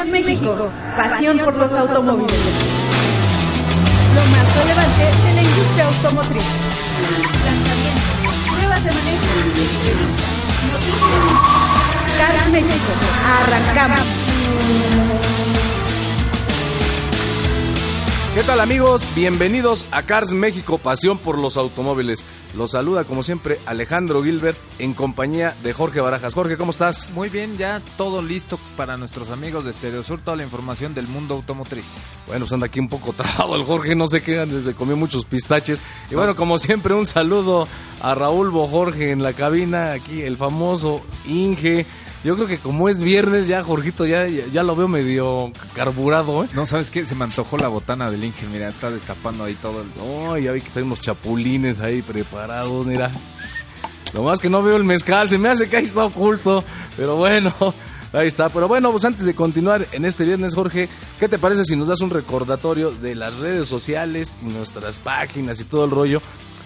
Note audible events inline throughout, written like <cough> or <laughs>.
Cars México, pasión por los automóviles. Lo más relevante de la industria automotriz. Lanzamientos, pruebas de manejo, noticias. Cars México, arrancamos. ¿Qué tal amigos? Bienvenidos a Cars México, pasión por los automóviles. Los saluda como siempre Alejandro Gilbert en compañía de Jorge Barajas. Jorge, ¿cómo estás? Muy bien, ya todo listo para nuestros amigos de Stereo Sur, toda la información del mundo automotriz. Bueno, pues anda aquí un poco <laughs> trabado el Jorge, no sé qué, desde comió muchos pistaches. Y bueno, como siempre, un saludo a Raúl Bojorge en la cabina, aquí el famoso Inge yo creo que como es viernes ya, Jorgito, ya, ya, lo veo medio carburado, ¿eh? No, ¿sabes qué? Se me antojó la botana del Inge, mira, está destapando ahí todo el... No, ya vi que tenemos chapulines ahí preparados, mira. Lo más que no veo el mezcal, se me hace que ahí está oculto, pero bueno... <laughs> Ahí está, pero bueno, pues antes de continuar en este viernes, Jorge, ¿qué te parece si nos das un recordatorio de las redes sociales y nuestras páginas y todo el rollo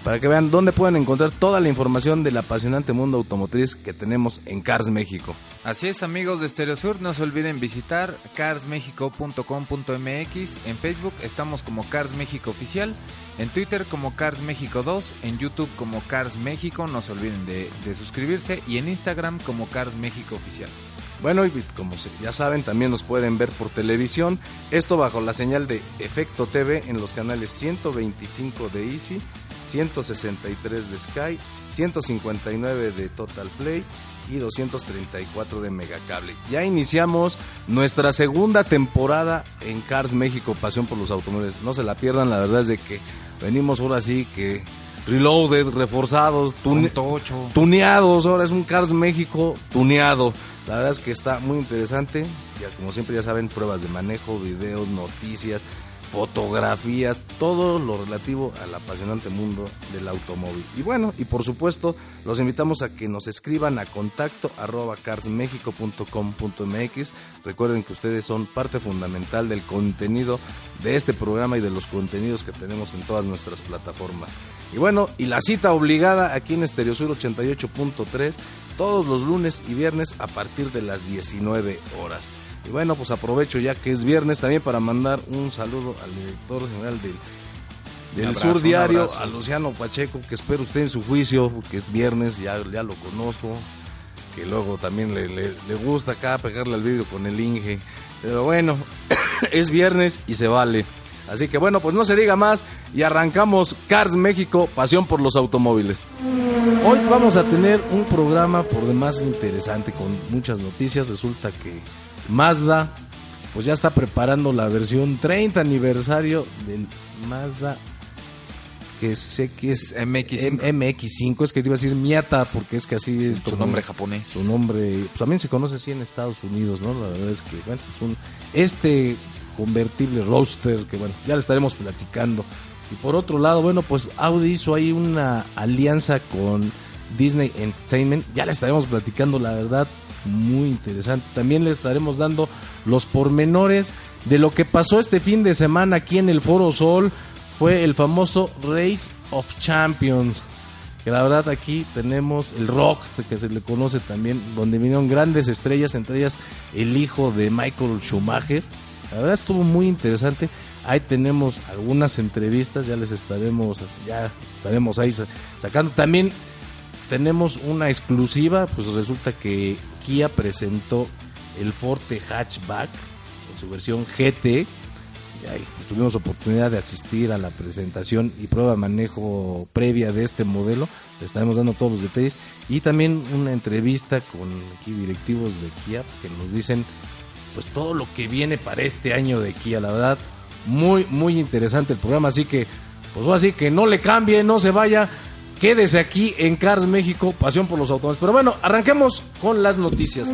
para que vean dónde pueden encontrar toda la información del apasionante mundo automotriz que tenemos en Cars México. Así es, amigos de Stereo Sur, no se olviden visitar carsmexico.com.mx. En Facebook estamos como Cars México Oficial, en Twitter como Cars México 2, en YouTube como Cars México, no se olviden de, de suscribirse, y en Instagram como Cars México Oficial. Bueno, y pues, como ya saben, también nos pueden ver por televisión. Esto bajo la señal de Efecto TV en los canales 125 de Easy 163 de Sky, 159 de Total Play y 234 de Megacable. Ya iniciamos nuestra segunda temporada en Cars México, Pasión por los Automóviles. No se la pierdan, la verdad es de que venimos ahora sí que reloaded, reforzados, tuneados. Ahora es un Cars México tuneado. La verdad es que está muy interesante. Ya como siempre ya saben, pruebas de manejo, videos, noticias, fotografías, todo lo relativo al apasionante mundo del automóvil. Y bueno, y por supuesto, los invitamos a que nos escriban a contacto arroba carsmexico.com.mx. Recuerden que ustedes son parte fundamental del contenido de este programa y de los contenidos que tenemos en todas nuestras plataformas. Y bueno, y la cita obligada aquí en Estereosur 88.3 todos los lunes y viernes a partir de las 19 horas. Y bueno, pues aprovecho ya que es viernes también para mandar un saludo al director general del, del Sur Diario, a Luciano Pacheco, que espero usted en su juicio, que es viernes, ya, ya lo conozco, que luego también le, le gusta acá pegarle al vidrio con el Inge. Pero bueno, <coughs> es viernes y se vale. Así que bueno, pues no se diga más y arrancamos Cars México, pasión por los automóviles. Hoy vamos a tener un programa por demás interesante con muchas noticias. Resulta que Mazda, pues ya está preparando la versión 30 aniversario del Mazda que sé que es MX5. MX5, es que te iba a decir Miata, porque es que así es su nombre japonés. Su nombre, pues también se conoce así en Estados Unidos, ¿no? La verdad es que, bueno, pues un, este convertible roadster que, bueno, ya le estaremos platicando. Y por otro lado, bueno, pues Audi hizo ahí una alianza con Disney Entertainment, ya le estaremos platicando, la verdad, muy interesante. También le estaremos dando los pormenores de lo que pasó este fin de semana aquí en el Foro Sol. Fue el famoso Race of Champions. Que la verdad aquí tenemos el rock, que se le conoce también, donde vinieron grandes estrellas, entre ellas el hijo de Michael Schumacher. La verdad estuvo muy interesante. Ahí tenemos algunas entrevistas, ya les estaremos, ya estaremos ahí sacando. También tenemos una exclusiva, pues resulta que Kia presentó el Forte Hatchback en su versión GT. Y tuvimos oportunidad de asistir a la presentación y prueba de manejo previa de este modelo. Le estaremos dando todos los detalles. Y también una entrevista con aquí directivos de Kia que nos dicen pues todo lo que viene para este año de Kia. La verdad, muy, muy interesante el programa. Así que, pues así que no le cambie, no se vaya. Quédese aquí en Cars México, pasión por los automóviles. Pero bueno, arranquemos con las noticias.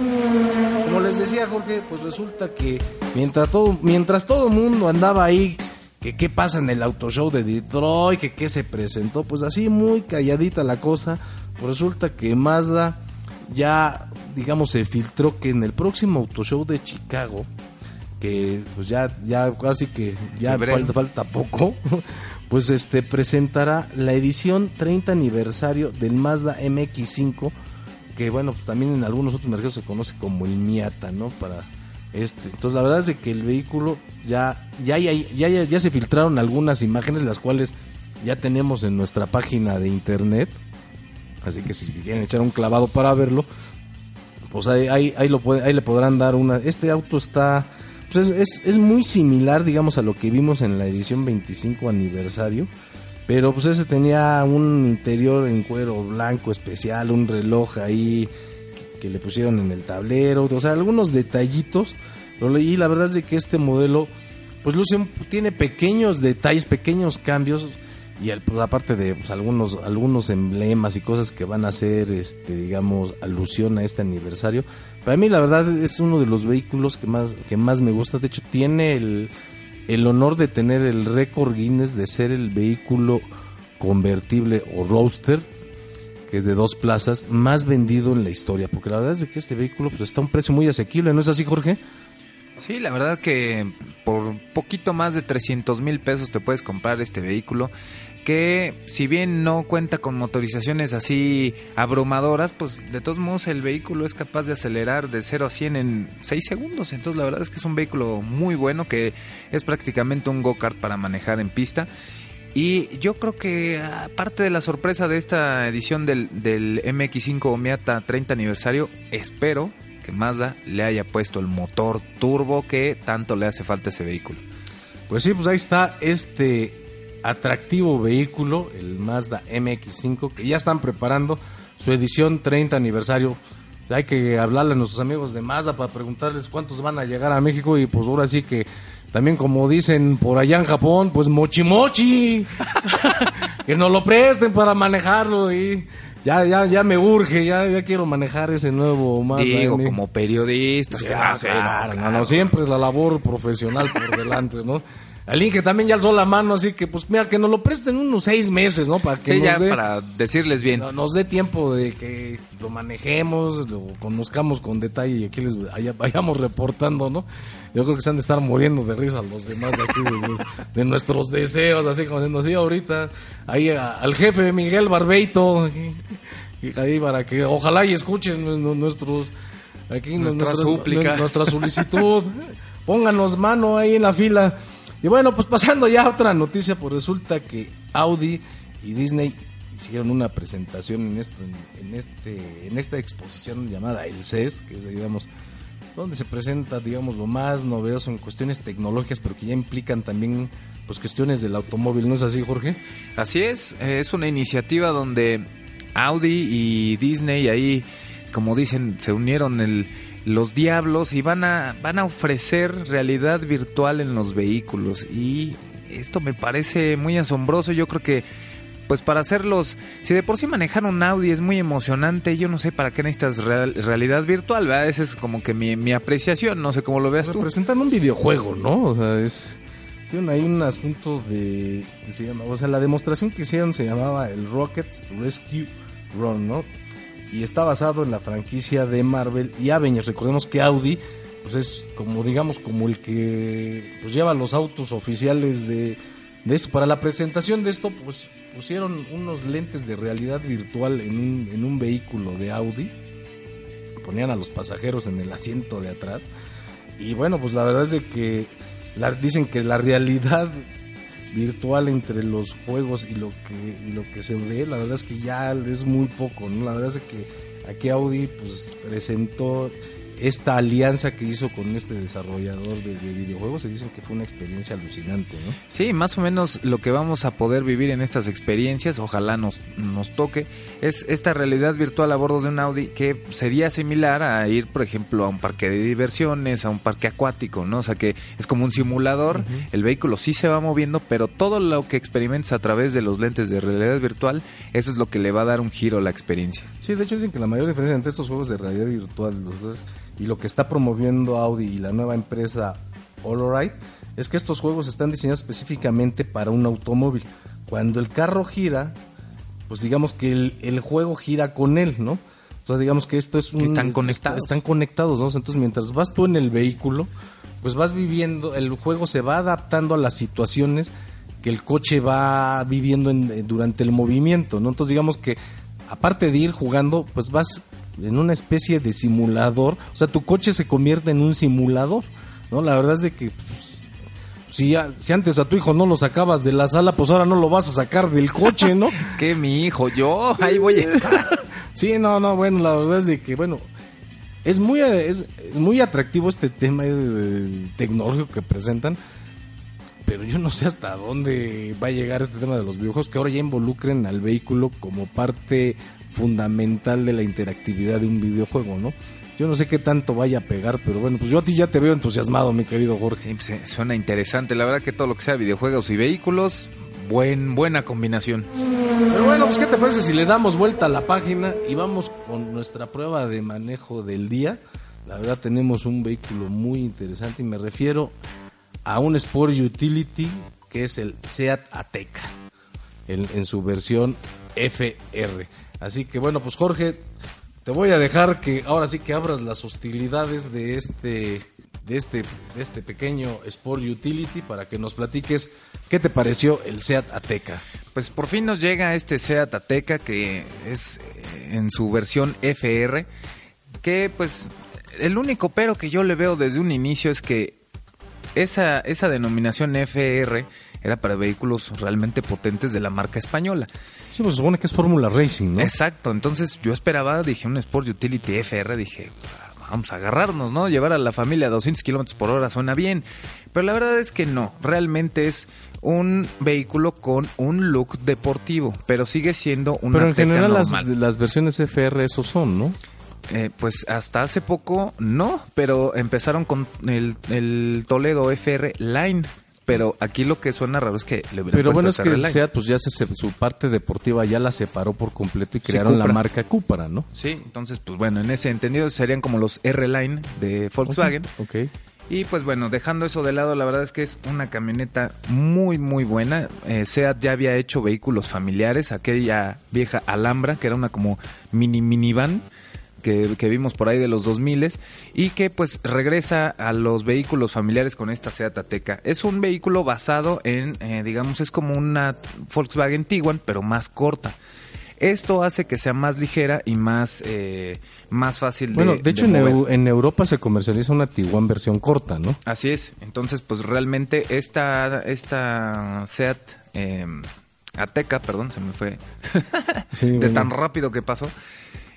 Como les decía Jorge, pues resulta que mientras todo, mientras todo mundo andaba ahí, que qué pasa en el auto show de Detroit, que qué se presentó, pues así muy calladita la cosa, pues resulta que Mazda ya, digamos, se filtró que en el próximo auto show de Chicago, que pues ya, ya casi que ya falta, falta poco, pues este presentará la edición 30 aniversario del Mazda MX5, que bueno, pues también en algunos otros mercados se conoce como el Miata, ¿no? Para Este, entonces la verdad es de que el vehículo ya ya, ya, ya, ya se filtraron algunas imágenes las cuales ya tenemos en nuestra página de internet. Así que si quieren echar un clavado para verlo, pues ahí, ahí, ahí, lo puede, ahí le podrán dar una... Este auto está... Pues es, es, muy similar, digamos, a lo que vimos en la edición 25 aniversario. Pero pues ese tenía un interior en cuero blanco especial, un reloj ahí que, que le pusieron en el tablero. O sea, algunos detallitos. Y la verdad es de que este modelo, pues luce, tiene pequeños detalles, pequeños cambios y el, pues, aparte de pues, algunos algunos emblemas y cosas que van a hacer este digamos alusión a este aniversario para mí la verdad es uno de los vehículos que más que más me gusta. De hecho tiene el, el honor de tener el récord Guinness de ser el vehículo convertible o roadster que es de dos plazas más vendido en la historia porque la verdad es que este vehículo pues está a un precio muy asequible no es así Jorge Sí, la verdad que por poquito más de 300 mil pesos te puedes comprar este vehículo que si bien no cuenta con motorizaciones así abrumadoras, pues de todos modos el vehículo es capaz de acelerar de 0 a 100 en 6 segundos. Entonces la verdad es que es un vehículo muy bueno que es prácticamente un go-kart para manejar en pista. Y yo creo que aparte de la sorpresa de esta edición del, del MX5 Miata 30 aniversario, espero que Mazda le haya puesto el motor turbo que tanto le hace falta a ese vehículo. Pues sí, pues ahí está este atractivo vehículo, el Mazda MX5, que ya están preparando su edición 30 aniversario. Hay que hablarle a nuestros amigos de Mazda para preguntarles cuántos van a llegar a México y pues ahora sí que también como dicen por allá en Japón, pues mochi mochi, <laughs> que nos lo presten para manejarlo y ya, ya, ya me urge, ya, ya quiero manejar ese nuevo Mazda. Digo, como periodista, ya, claro, no, no, siempre es la labor profesional por <laughs> delante, ¿no? Al Inge también ya alzó la mano, así que pues mira, que nos lo presten unos seis meses, ¿no? Para que sí, ya para decirles bien. Nos dé tiempo de que lo manejemos, lo conozcamos con detalle y aquí les vayamos reportando, ¿no? Yo creo que se han de estar muriendo de risa los demás de aquí, de, de nuestros deseos, así como diciendo, sí, ahorita, ahí a, al jefe Miguel Barbeito, y, ahí para que ojalá y escuchen nuestros, aquí nuestra nuestras, súplica. nuestra solicitud, pónganos mano ahí en la fila. Y bueno, pues pasando ya a otra noticia, pues resulta que Audi y Disney hicieron una presentación en esto, en, este, en esta exposición llamada El CES, que es digamos donde se presenta digamos lo más novedoso en cuestiones tecnológicas, pero que ya implican también pues cuestiones del automóvil, ¿no es así, Jorge? Así es, es una iniciativa donde Audi y Disney ahí, como dicen, se unieron el los diablos y van a, van a ofrecer realidad virtual en los vehículos. Y esto me parece muy asombroso. Yo creo que, pues para hacerlos, si de por sí manejar un Audi es muy emocionante, yo no sé para qué necesitas realidad virtual, ¿verdad? Esa es como que mi, mi apreciación, no sé cómo lo veas tú. Presentan un videojuego, ¿no? O sea, es... hay un asunto de... Que se llama, o sea, la demostración que hicieron se llamaba el Rockets Rescue Run, ¿no? Y está basado en la franquicia de Marvel y Avengers. Recordemos que Audi pues es como digamos como el que pues lleva los autos oficiales de, de esto. Para la presentación de esto pues pusieron unos lentes de realidad virtual en un, en un vehículo de Audi. Ponían a los pasajeros en el asiento de atrás. Y bueno, pues la verdad es de que dicen que la realidad virtual entre los juegos y lo que y lo que se ve, la verdad es que ya es muy poco, ¿no? La verdad es que aquí Audi pues presentó esta alianza que hizo con este desarrollador de, videojuegos se dicen que fue una experiencia alucinante, ¿no? Sí, más o menos lo que vamos a poder vivir en estas experiencias, ojalá nos, nos toque, es esta realidad virtual a bordo de un Audi que sería similar a ir, por ejemplo, a un parque de diversiones, a un parque acuático, ¿no? O sea que es como un simulador, el vehículo sí se va moviendo, pero todo lo que experimentas a través de los lentes de realidad virtual, eso es lo que le va a dar un giro a la experiencia. Sí, de hecho dicen que la mayor diferencia entre estos juegos de realidad virtual, los dos y lo que está promoviendo Audi y la nueva empresa Allride es que estos juegos están diseñados específicamente para un automóvil. Cuando el carro gira, pues digamos que el, juego gira con él, ¿no? Entonces digamos que esto es un... están conectados. Están conectados, ¿no? Entonces mientras vas tú en el vehículo, pues vas viviendo, el juego se va adaptando a las situaciones que el coche va viviendo durante el movimiento, ¿no? Entonces digamos que aparte de ir jugando, pues vas en una especie de simulador. O sea, tu coche se convierte en un simulador, ¿no? La verdad es de que pues, si, antes a tu hijo no lo sacabas de la sala, pues ahora no lo vas a sacar del coche, ¿no? <laughs> Que mi hijo, yo, ahí voy a estar. <laughs> Sí, no, no, bueno, la verdad es de que, bueno, es muy, es, es muy atractivo este tema es, eh, tecnológico que presentan, pero yo no sé hasta dónde va a llegar este tema de los videojuegos, que ahora ya involucren al vehículo como parte fundamental de la interactividad de un videojuego, ¿no? Yo no sé qué tanto vaya a pegar, pero bueno, pues yo a ti ya te veo entusiasmado, mi querido Jorge. Sí, pues, eh, suena interesante. La verdad que todo lo que sea videojuegos y vehículos, buen, buena combinación. Pero bueno, pues ¿qué te parece si le damos vuelta a la página y vamos con nuestra prueba de manejo del día? La verdad tenemos un vehículo muy interesante y me refiero a un Sport Utility que es el Seat Ateca en, en su versión FR. Así que bueno, pues Jorge, te voy a dejar que ahora sí que abras las hostilidades de este de este de este pequeño Sport Utility para que nos platiques qué te pareció el Seat Ateca. Pues por fin nos llega este Seat Ateca que es eh, en su versión FR, que pues el único pero que yo le veo desde un inicio es que esa, esa denominación FR era para vehículos realmente potentes de la marca española. Sí, pues supone que es Fórmula Racing, ¿no? Exacto, entonces yo esperaba, dije, un Sport Utility FR, dije, vamos a agarrarnos, ¿no? Llevar a la familia a 200 kilómetros por hora suena bien, pero la verdad es que no, realmente es un vehículo con un look deportivo, pero sigue siendo una Pero en general las, las versiones FR esos son, ¿no? Eh, pues hasta hace poco no, pero empezaron con el, el Toledo FR Line. Pero aquí lo que suena raro es que le hubieran Pero bueno, es que. Seat pues ya se, su parte deportiva ya la separó por completo y Sí, crearon la marca Cupra, ¿no? Sí, entonces, pues bueno, en ese entendido serían como los R-Line de Volkswagen. Ok. Y pues bueno, dejando eso de lado, la verdad es que es una camioneta muy, muy buena. Eh, Seat ya había hecho vehículos familiares, aquella vieja Alhambra, que era una como mini minivan. Que, que vimos por ahí de los 2000 y que pues regresa a los vehículos familiares con esta Seat Ateca. Es un vehículo basado en, eh, digamos, es como una Volkswagen Tiguan, pero más corta. Esto hace que sea más ligera y más, eh, más fácil de Bueno, de hecho de en, mover. Eu- en Europa se comercializa una Tiguan versión corta, ¿no? Así es. Entonces, pues realmente esta, esta Seat eh, Ateca, perdón, se me fue Sí, <laughs> de bueno. tan rápido que pasó.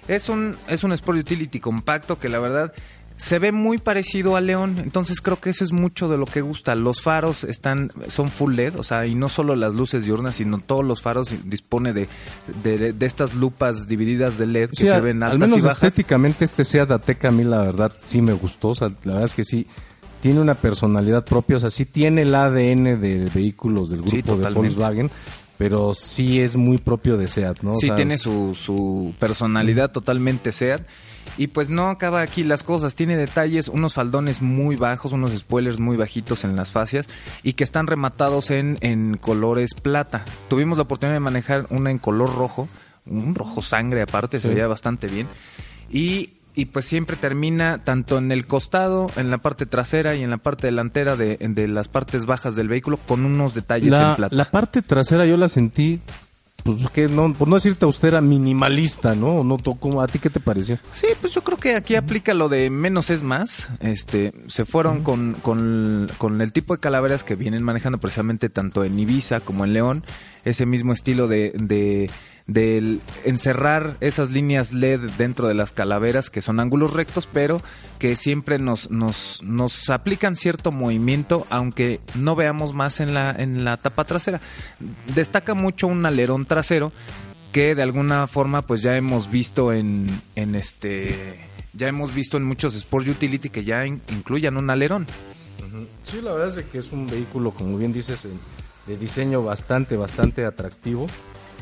Es un, es un Sport Utility compacto que la verdad se ve muy parecido al León, entonces creo que eso es mucho de lo que gusta. Los faros están son full LED, o sea, y no solo las luces diurnas, sino todos los faros dispone de, de, de estas lupas divididas de LED que Sí, se a- ven altas al menos y bajas. estéticamente este Seat Ateca a mí la verdad sí me gustó, o sea, la verdad es que sí tiene una personalidad propia, o sea, sí tiene el ADN de vehículos del Sí, grupo de. Volkswagen, pero sí es muy propio de Seat, ¿no? O Sí, sea, tiene su, su personalidad totalmente SEAT. Y pues no acaba aquí las cosas. Tiene detalles, unos faldones muy bajos, unos spoilers muy bajitos en las fascias y que están rematados en, en colores plata. Tuvimos la oportunidad de manejar una en color rojo, un rojo sangre aparte, se veía bastante bien. Y, y pues siempre termina tanto en el costado, en la parte trasera y en la parte delantera de, de las partes bajas del vehículo con unos detalles la, en plata. la parte trasera yo la sentí, pues que no, por no decirte austera, minimalista, ¿no? no to- ¿cómo- ¿A ti qué te pareció? Sí, pues yo creo que aquí aplica lo de menos es más. Este, se fueron con, con, con el tipo de calaveras que vienen manejando precisamente tanto en Ibiza como en León. Ese mismo estilo de, de del encerrar esas líneas LED dentro de las calaveras que son ángulos rectos, pero que siempre nos, nos, nos aplican cierto movimiento, aunque no veamos más en la, en la tapa trasera. Destaca mucho un alerón trasero que de alguna forma pues ya hemos visto en, en este ya hemos visto en muchos Sport Utility que ya in- incluyan un alerón. Sí, la verdad es que es un vehículo, como bien dices, en- de diseño bastante, bastante atractivo.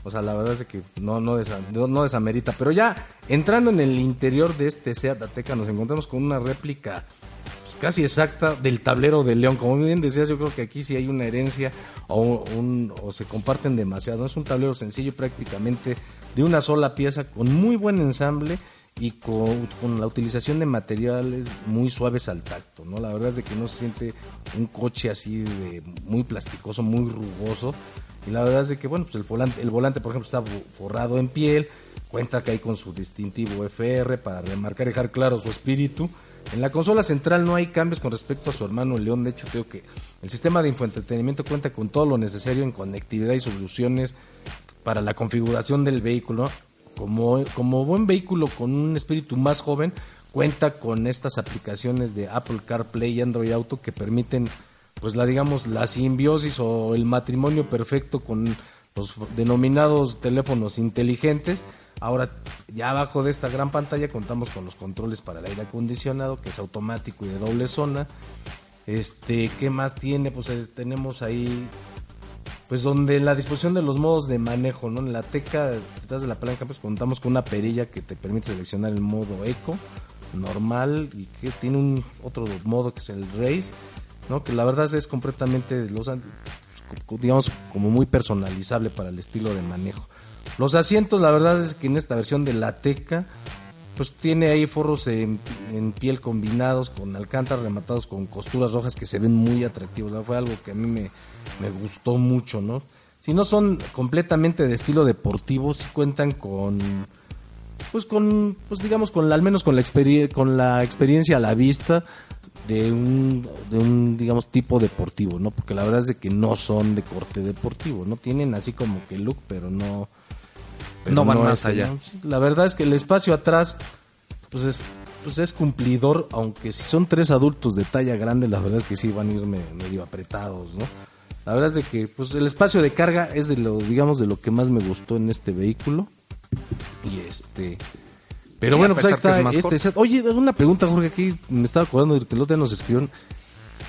O sea, la verdad es que no, no, desa- no, desamerita. Pero ya entrando en el interior de este Seat Ateca nos encontramos con una réplica pues, casi exacta del tablero de León. Como bien decías, yo creo que aquí sí hay una herencia o, un, o se comparten demasiado. Es un tablero sencillo prácticamente de una sola pieza con muy buen ensamble y con, con la utilización de materiales muy suaves al tacto, ¿no? La verdad es de que no se siente un coche así de muy plasticoso, muy rugoso Y la verdad es que, bueno, pues el volante, el volante, por ejemplo, está forrado en piel, cuenta que hay con su distintivo FR para remarcar y dejar claro su espíritu. En la consola central no hay cambios con respecto a su hermano León. De hecho, creo que el sistema de infoentretenimiento cuenta con todo lo necesario en conectividad y soluciones para la configuración del vehículo. Como, como buen vehículo con un espíritu más joven, cuenta con estas aplicaciones de Apple CarPlay y Android Auto que permiten, pues la digamos, la simbiosis o el matrimonio perfecto con los denominados teléfonos inteligentes Ahora, ya abajo de esta gran pantalla contamos con los controles para el aire acondicionado, que es automático y de doble zona. Este, ¿qué más tiene? Pues eh, tenemos ahí pues donde la disposición de los modos de manejo, ¿no? En la teca detrás de la palanca pues contamos con una perilla que te permite seleccionar el modo eco, normal y que tiene un otro modo que es el race, Que la verdad es completamente los digamos como muy personalizable para el estilo de manejo. Los asientos, la verdad es que en esta versión de la Teca, pues tiene ahí forros en, piel combinados con alcántara rematados con costuras rojas que se ven muy atractivos. Fue algo que a mí me, gustó mucho, ¿no? Si no son completamente de estilo deportivo, sí cuentan con pues con pues digamos con al menos con la con la experiencia a la vista de un de un digamos tipo deportivo, ¿no? Porque la verdad es de que no son de corte deportivo, no tienen así como que look, pero no no van más allá. La verdad es que el espacio atrás, pues es, pues es cumplidor, aunque si son tres adultos de talla grande, la verdad es que sí van a ir medio apretados, ¿no? La verdad es de que pues el espacio de carga es de lo, digamos, de lo que más me gustó en este vehículo. Y este... Pero bueno, pues ahí está. Este, oye, una pregunta, Jorge, aquí me estaba acordando de que el otro nos escribieron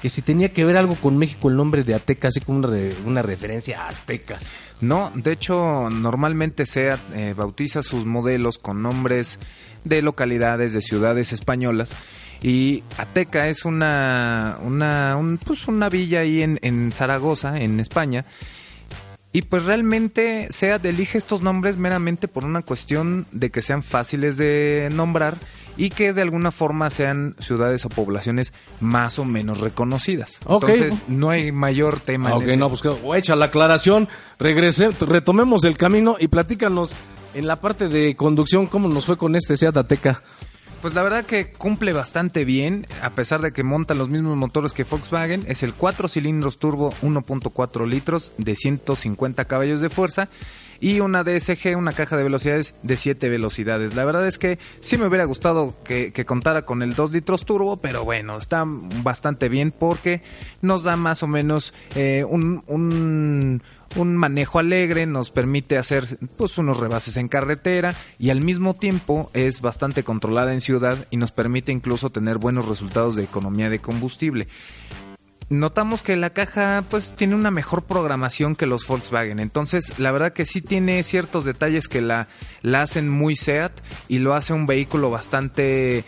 que si tenía que ver algo con México el nombre de Ateca, así como una, una referencia a Azteca. No, de hecho, normalmente SEAT eh, bautiza sus modelos con nombres de localidades, de ciudades españolas. Y Ateca es una, una, pues una villa ahí en, en Zaragoza, en España. Y pues realmente SEAT elige estos nombres meramente por una cuestión de que sean fáciles de nombrar y que de alguna forma sean ciudades o poblaciones más o menos reconocidas. Entonces, no hay mayor tema. Ok, no, pues echa la aclaración, regrese, retomemos el camino y platícanos en la parte de conducción cómo nos fue con este Seat Ateca. Pues la verdad que cumple bastante bien, a pesar de que monta los mismos motores que Volkswagen. Es el 4 cilindros turbo 1.4 litros de 150 caballos de fuerza y una DSG, una caja de velocidades de 7 velocidades. La verdad es que sí me hubiera gustado que, contara con el 2 litros turbo, pero bueno, está bastante bien porque nos da más o menos eh, un, un un manejo alegre, nos permite hacer pues unos rebases en carretera y al mismo tiempo es bastante controlada en ciudad y nos permite incluso tener buenos resultados de economía de combustible notamos que la caja pues tiene una mejor programación que los Volkswagen. Entonces, la verdad que sí tiene ciertos detalles que la, la hacen muy SEAT y lo hace un vehículo bastante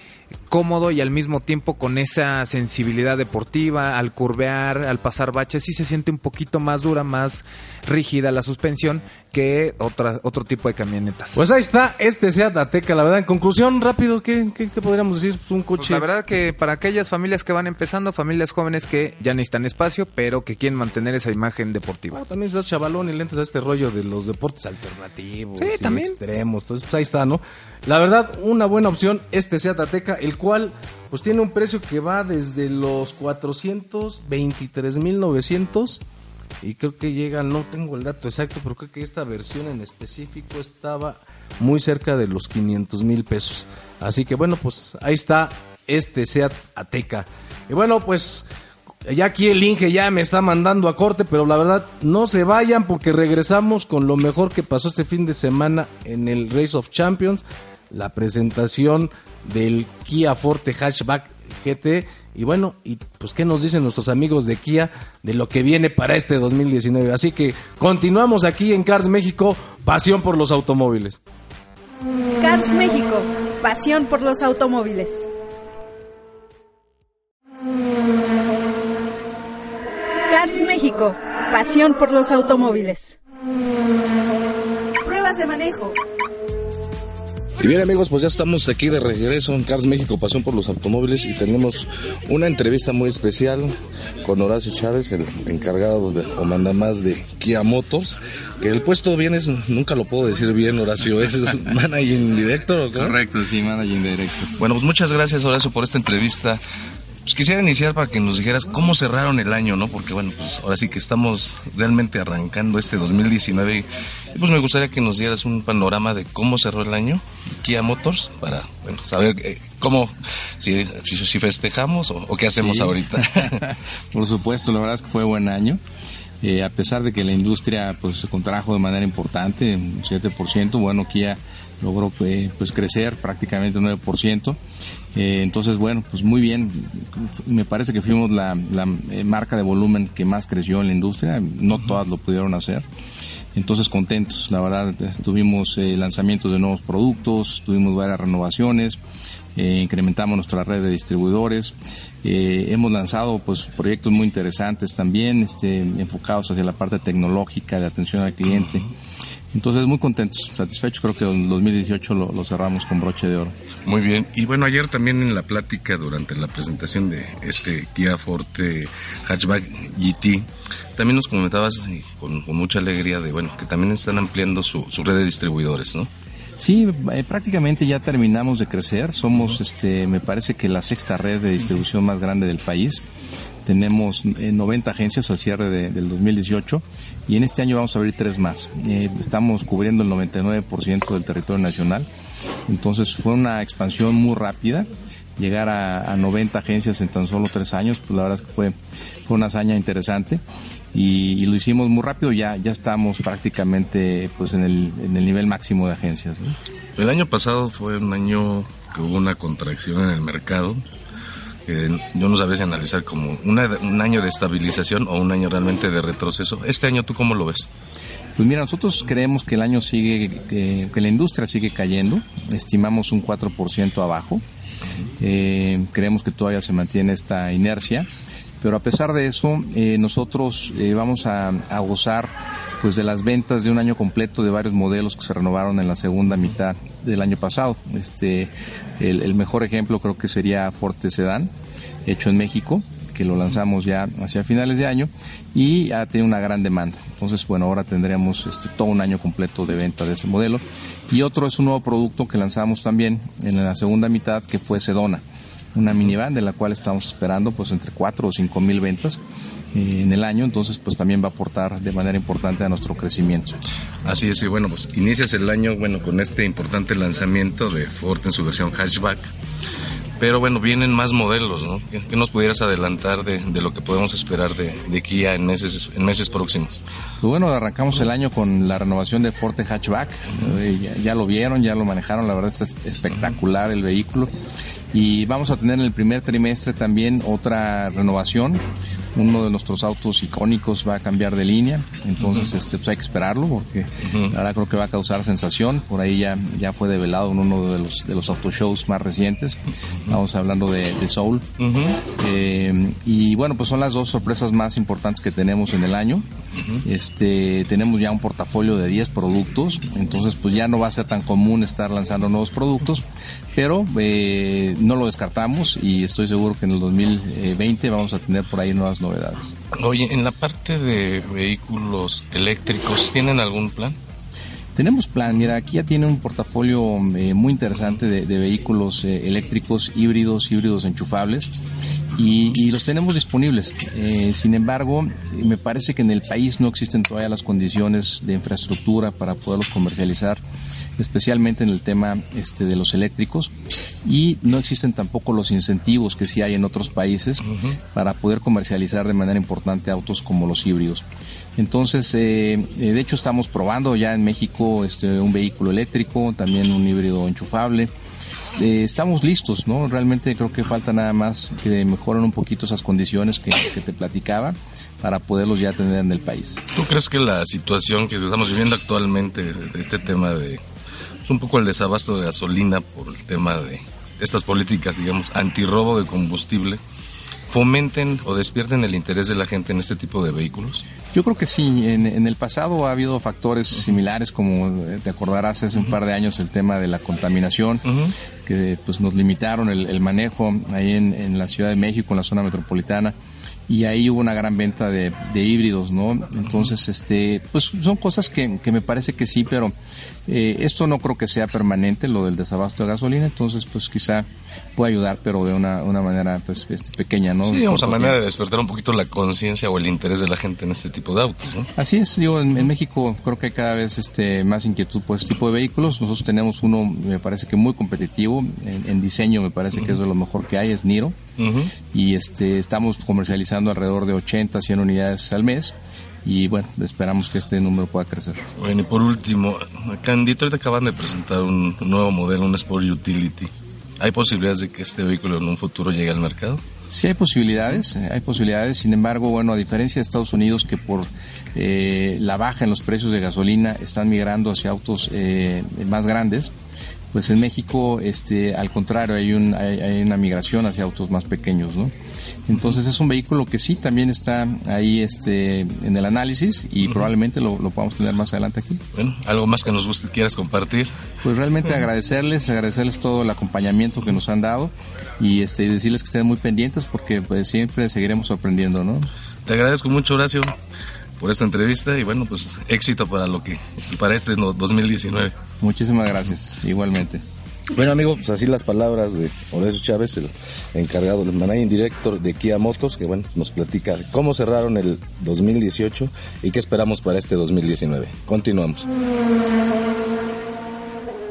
cómodo y al mismo tiempo con esa sensibilidad deportiva, al curvear, al pasar baches, sí se siente un poquito más dura, más rígida la suspensión que otra, otro tipo de camionetas. Pues ahí está, este Seat Ateca, la verdad. En conclusión, rápido, ¿qué, qué, podríamos decir? Pues un pues coche. la verdad que para aquellas familias que van empezando, familias jóvenes que ya necesitan espacio, pero que quieren mantener esa imagen deportiva. Ah, también estás chavalón y lentes a este rollo de los deportes alternativos sí, también. extremos. Entonces, pues ahí está, ¿no? La verdad, una buena opción, este Seat Ateca, el cual pues tiene un precio que va desde los 423.900 y creo que llega, no tengo el dato exacto, pero creo que esta versión en específico estaba muy cerca de los 500 mil pesos. Así que bueno, pues ahí está este Seat Ateca. Y bueno, pues ya aquí el Inge ya me está mandando a corte, pero la verdad no se vayan porque regresamos con lo mejor que pasó este fin de semana en el Race of Champions, la presentación del Kia Forte Hatchback GT. Y bueno, y pues qué nos dicen nuestros amigos de Kia de lo que viene para este 2019. Así que continuamos aquí en Cars México, pasión por los automóviles. Cars México, pasión por los automóviles. Cars México, pasión por los automóviles. Pruebas de manejo Y bien amigos, pues ya estamos aquí de regreso en Cars México, Pasión por los Automóviles y tenemos una entrevista muy especial con Horacio Chávez, el encargado de, o más de Kia Motors, que el puesto bien es, nunca lo puedo decir bien Horacio, es, <laughs> managing director. Correcto, sí, managing director. Bueno, pues muchas gracias Horacio por esta entrevista. Pues quisiera iniciar para que nos dijeras cómo cerraron el año, ¿no? Porque bueno, pues ahora sí que estamos realmente arrancando este 2019 y pues me gustaría que nos dieras un panorama de cómo cerró el año Kia Motors para, bueno, saber eh, cómo, si, si, festejamos o, qué hacemos ahorita. <laughs> Por supuesto, la verdad es que fue buen año. Eh, a pesar de que la industria pues se contrajo de manera importante, un 7%, bueno, Kia logró eh, pues crecer prácticamente un 9%. Eh, entonces, bueno, pues muy bien. Me parece que fuimos la, eh, marca de volumen que más creció en la industria. No todas lo pudieron hacer. Entonces, contentos. La verdad, tuvimos lanzamientos de nuevos productos, tuvimos varias renovaciones, incrementamos nuestra red de distribuidores. hemos lanzado pues proyectos muy interesantes también, este, enfocados hacia la parte tecnológica de atención al cliente. Entonces, muy contentos, satisfechos. Creo que el 2018 lo, cerramos con broche de oro. Muy bien. Y bueno, ayer también en la plática, durante la presentación de este Kia Forte Hatchback GT, también nos comentabas con, mucha alegría de, bueno, que también están ampliando su, red de distribuidores, ¿no? Sí, eh, prácticamente ya terminamos de crecer. Somos, este, me parece que la sexta red de distribución más grande del país. Tenemos 90 eh, agencias al cierre del 2018 y en este año vamos a abrir tres más. Eh, estamos cubriendo el 99% del territorio nacional. Entonces fue una expansión muy rápida. Llegar a, 90 agencias en tan solo tres años, pues la verdad es que fue, fue una hazaña interesante y, lo hicimos muy rápido. Ya, ya estamos prácticamente pues en el, en el nivel máximo de agencias. El año pasado fue un año que hubo una contracción en el mercado yo no sabría si analizar como un año de estabilización o un año realmente de retroceso. ¿Este año tú cómo lo ves? Pues mira, nosotros creemos que el año sigue, que, la industria sigue cayendo, estimamos un 4% abajo, eh, creemos que todavía se mantiene esta inercia, pero a pesar de eso, eh, nosotros eh, vamos a, gozar pues de las ventas de un año completo de varios modelos que se renovaron en la segunda mitad del año pasado. Este, el, mejor ejemplo creo que sería Forte Sedan, hecho en México, que lo lanzamos ya hacia finales de año y ha tenido una gran demanda. Entonces, bueno, ahora tendremos este, todo un año completo de venta de ese modelo. Y otro es un nuevo producto que lanzamos también en la segunda mitad, que fue Sedona, una minivan de la cual estamos esperando pues entre 4 o 5 mil ventas en el año, entonces pues también va a aportar de manera importante a nuestro crecimiento. Así es, y bueno, pues inicias el año bueno con este importante lanzamiento de Ford en su versión hatchback. Pero bueno, vienen más modelos, ¿no? ¿Qué, nos pudieras adelantar de, lo que podemos esperar de, de, Kia en meses, en meses próximos? Pues bueno, arrancamos el año con la renovación de Forte Hatchback. Eh, ya, ya, lo vieron, ya lo manejaron, la verdad es espectacular el vehículo. Y vamos a tener en el primer trimestre también otra renovación uno de nuestros autos icónicos va a cambiar de línea, entonces este, pues hay que esperarlo porque ahora creo que va a causar sensación. Por ahí ya, ya fue develado en uno de los, de los autoshows más recientes. Vamos hablando de, Soul. Eh, y bueno, pues son las dos sorpresas más importantes que tenemos en el año. Este, tenemos ya un portafolio de 10 productos, entonces pues ya no va a ser tan común estar lanzando nuevos productos, pero eh, no lo descartamos y estoy seguro que en el 2020 vamos a tener por ahí nuevas novedades. Oye, en la parte de vehículos eléctricos, ¿tienen algún plan? Tenemos plan, mira, aquí ya tiene un portafolio eh, muy interesante de, vehículos eh, eléctricos, híbridos, híbridos enchufables. Y, los tenemos disponibles. Eh, sin embargo, me parece que en el país no existen todavía las condiciones de infraestructura para poderlos comercializar especialmente en el tema este, de los eléctricos y no existen tampoco los incentivos que sí hay en otros países para poder comercializar de manera importante autos como los híbridos. Entonces, eh, eh, de hecho estamos probando ya en México este, un vehículo eléctrico, también un híbrido enchufable. Eh, estamos listos, ¿no? Realmente creo que falta nada más que mejoren un poquito esas condiciones que, que te platicaba para poderlos ya tener en el país. ¿Tú crees que la situación que estamos viviendo actualmente, este tema de es un poco el desabasto de gasolina por el tema de estas políticas, digamos, antirrobo de combustible, fomenten o despierten el interés de la gente en este tipo de vehículos? Yo creo que sí. En, el pasado ha habido factores similares, como eh, te acordarás hace un par de años el tema de la contaminación, que pues nos limitaron el, manejo ahí en, en, la Ciudad de México, en la zona metropolitana y ahí hubo una gran venta de, híbridos, ¿no? Entonces, este, pues son cosas que, que me parece que sí, pero eh, esto no creo que sea permanente, lo del desabasto de gasolina, entonces, pues quizá puede ayudar, pero de una, una manera pues, este, pequeña, ¿no? Sí, digamos, a manera de despertar un poquito la conciencia o el interés de la gente en este tipo de autos, ¿no? Así es, digo, en, México creo que hay cada vez este, más inquietud por este tipo de vehículos. Nosotros tenemos uno, me parece que muy competitivo, en, diseño me parece que es de lo mejor que hay, es Niro, y este, estamos comercializando alrededor de 80, 100 unidades al mes y bueno, esperamos que este número pueda crecer. Bueno, y por último, acá en Detroit acaban de presentar un nuevo modelo, un Sport Utility. ¿Hay posibilidades de que este vehículo en un futuro llegue al mercado? Sí hay posibilidades, eh, hay posibilidades. Sin embargo, bueno, a diferencia de Estados Unidos que por eh, la baja en los precios de gasolina están migrando hacia autos eh, más grandes, pues en México, este, al contrario, hay, un, hay, una migración hacia autos más pequeños, ¿no? Entonces es un vehículo que sí también está ahí este, en el análisis y probablemente lo, lo, podamos tener más adelante aquí. Bueno, algo más que nos guste, quieras compartir. Pues realmente agradecerles, agradecerles todo el acompañamiento que nos han dado y este, decirles que estén muy pendientes porque pues siempre seguiremos sorprendiendo, ¿no? Te agradezco mucho, Horacio por esta entrevista y bueno, pues éxito para lo que para este 2019. Muchísimas gracias, igualmente. Bueno, amigo, pues así las palabras de Horacio Chávez, el encargado, del managing director de Kia Motos, que bueno, nos platica cómo cerraron el 2018 y qué esperamos para este 2019. Continuamos.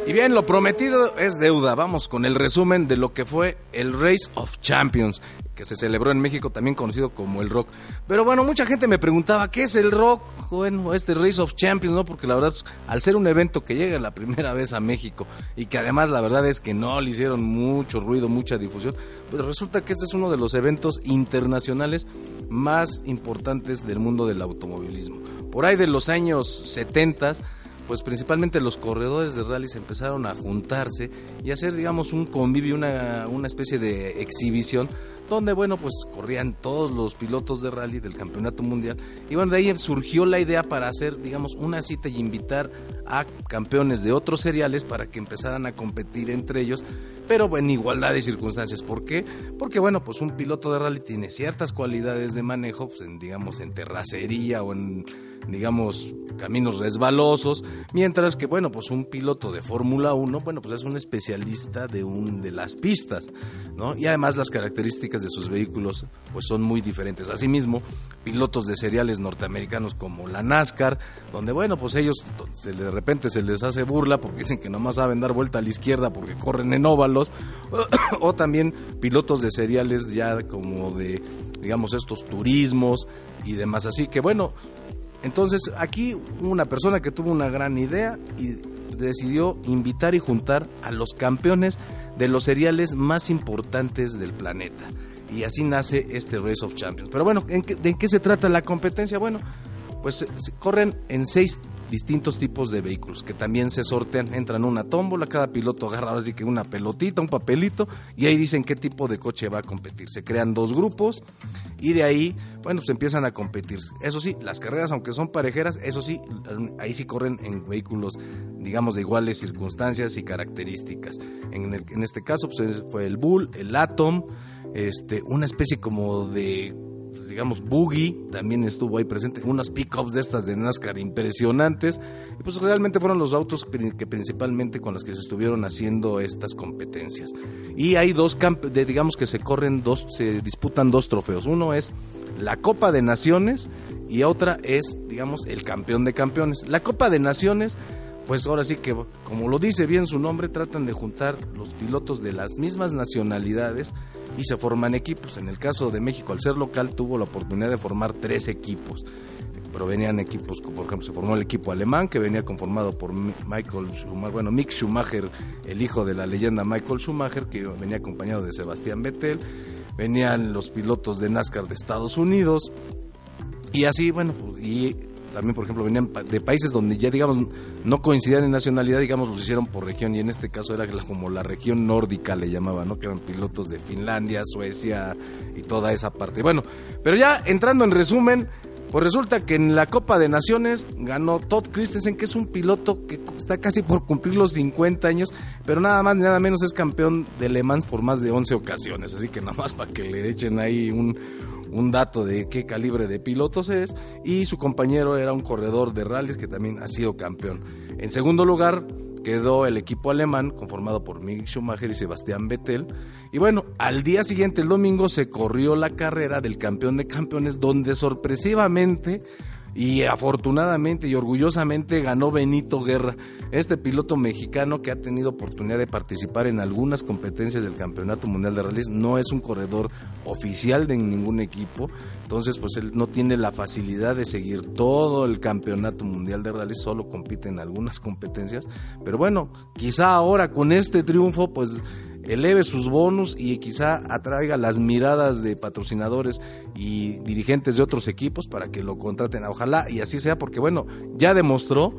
Y bien, lo prometido es deuda. Vamos con el resumen de lo que fue el Race of Champions, que se celebró en México, también conocido como el Rock. Pero bueno, mucha gente me preguntaba, ¿qué es el Rock? Bueno, este Race of Champions, ¿no? Porque la verdad, al ser un evento que llega la primera vez a México y que además la verdad es que no le hicieron mucho ruido, mucha difusión, pues resulta que este es uno de los eventos internacionales más importantes del mundo del automovilismo. Por ahí de los años 70 pues principalmente los corredores de rally se empezaron a juntarse y hacer, digamos, un convivio, una, una especie de exhibición donde, bueno, pues corrían todos los pilotos de rally del campeonato mundial. Y bueno, de ahí surgió la idea para hacer, digamos, una cita y invitar a campeones de otros seriales para que empezaran a competir entre ellos, pero en igualdad de circunstancias. ¿Por qué? Porque, bueno, pues un piloto de rally tiene ciertas cualidades de manejo, pues, en, digamos, en terracería o en digamos, caminos resbalosos, mientras que, bueno, pues un piloto de Fórmula 1, bueno, pues es un especialista de, un, de las pistas, ¿no? Y además las características de sus vehículos, pues son muy diferentes. Asimismo, pilotos de seriales norteamericanos como la NASCAR, donde, bueno, pues ellos se, de repente se les hace burla porque dicen que nomás saben dar vuelta a la izquierda porque corren en óvalos, <coughs> o también pilotos de seriales ya como de, digamos, estos turismos y demás. Así que, bueno, entonces aquí una persona que tuvo una gran idea y decidió invitar y juntar a los campeones de los seriales más importantes del planeta. Y así nace este Race of Champions. Pero bueno, ¿de qué se trata la competencia? Bueno, pues corren en seis distintos tipos de vehículos que también se sortean, entran una tómbola, cada piloto agarra ahora sí que una pelotita, un papelito y ahí dicen qué tipo de coche va a competir. Se crean dos grupos y de ahí, bueno, pues empiezan a competir. Eso sí, las carreras aunque son parejeras, eso sí, ahí sí corren en vehículos, digamos, de iguales circunstancias y características. En, en este caso, pues fue el Bull, el Atom, este, una especie como de pues, digamos, Boogie también estuvo ahí presente, unas pickups de estas de NASCAR impresionantes, y pues realmente fueron los autos que principalmente con los que se estuvieron haciendo estas competencias. Y hay dos digamos que se corren dos, se disputan dos trofeos. Uno es la Copa de Naciones y otra es, digamos, el campeón de campeones. La Copa de Naciones pues ahora sí que, como lo dice bien su nombre, tratan de juntar los pilotos de las mismas nacionalidades y se forman equipos. En el caso de México, al ser local, tuvo la oportunidad de formar tres equipos. Provenían equipos, por ejemplo, se formó el equipo alemán que venía conformado por Michael Schumacher, bueno, Mick Schumacher, el hijo de la leyenda Michael Schumacher, que venía acompañado de Sebastián Vettel. Venían los pilotos de NASCAR de Estados Unidos. Y así, bueno, y también, por ejemplo, venían de países donde ya, digamos, no coincidían en nacionalidad, digamos, los hicieron por región y en este caso era como la región nórdica le llamaban, ¿no? Que eran pilotos de Finlandia, Suecia y toda esa parte. Bueno, pero ya entrando en resumen, pues resulta que en la Copa de Naciones ganó Todd Christensen, que es un piloto que está casi por cumplir los 50 años, pero nada más ni nada menos es campeón de Le Mans por más de 11 ocasiones. Así que nada más para que le echen ahí un, un dato de qué calibre de pilotos es. Y su compañero era un corredor de rallies que también ha sido campeón. En segundo lugar, quedó el equipo alemán conformado por Mick Schumacher y Sebastián Vettel. Y bueno, al día siguiente, el domingo, se corrió la carrera del campeón de campeones, donde sorpresivamente y afortunadamente y orgullosamente ganó Benito Guerra, este piloto mexicano que ha tenido oportunidad de participar en algunas competencias del Campeonato Mundial de Rallys. No es un corredor oficial de ningún equipo, entonces pues él no tiene la facilidad de seguir todo el Campeonato Mundial de Rallys, solo compite en algunas competencias. Pero bueno, quizá ahora con este triunfo pues eleve sus bonus y quizá atraiga las miradas de patrocinadores y dirigentes de otros equipos para que lo contraten. Ojalá y así sea, porque bueno, ya demostró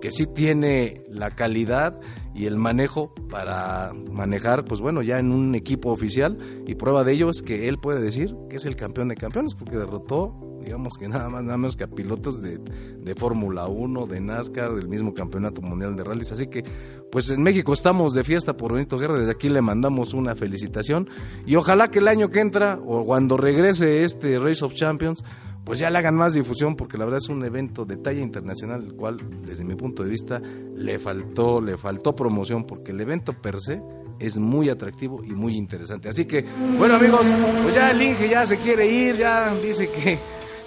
que sí tiene la calidad y el manejo para manejar, pues bueno, ya en un equipo oficial y prueba de ello es que él puede decir que es el campeón de campeones porque derrotó digamos que nada más, nada menos que a pilotos de, de Fórmula 1, de NASCAR, del mismo Campeonato Mundial de Rallys. Así que, pues en México estamos de fiesta por Benito Guerra, desde aquí le mandamos una felicitación y ojalá que el año que entra o cuando regrese este Race of Champions, pues ya le hagan más difusión porque la verdad es un evento de talla internacional el cual desde mi punto de vista le faltó le faltó promoción porque el evento per se es muy atractivo y muy interesante. Así que, bueno amigos, pues ya el Inge ya se quiere ir, ya dice que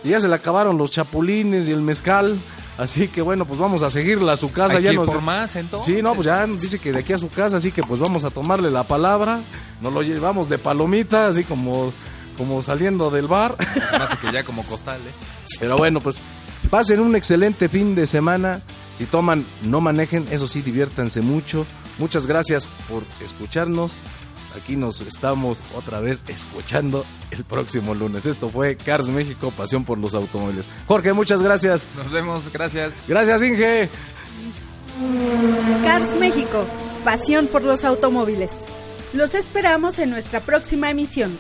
y ya se le acabaron los chapulines y el mezcal. Así que bueno, pues vamos a seguirla a su casa. ya por más entonces. Sí, no, pues ya dice que de aquí a su casa, así que pues vamos a tomarle la palabra. Nos lo llevamos de palomita, así como, como saliendo del bar. <laughs> Más que ya como costal, ¿eh? Pero bueno, pues pasen un excelente fin de semana. Si toman, no manejen, eso sí, diviértanse mucho. Muchas gracias por escucharnos. Aquí nos estamos otra vez escuchando el próximo lunes. Esto fue Cars México, pasión por los automóviles. Jorge, muchas gracias. Nos vemos, gracias. Gracias, Inge. Cars México, pasión por los automóviles. Los esperamos en nuestra próxima emisión.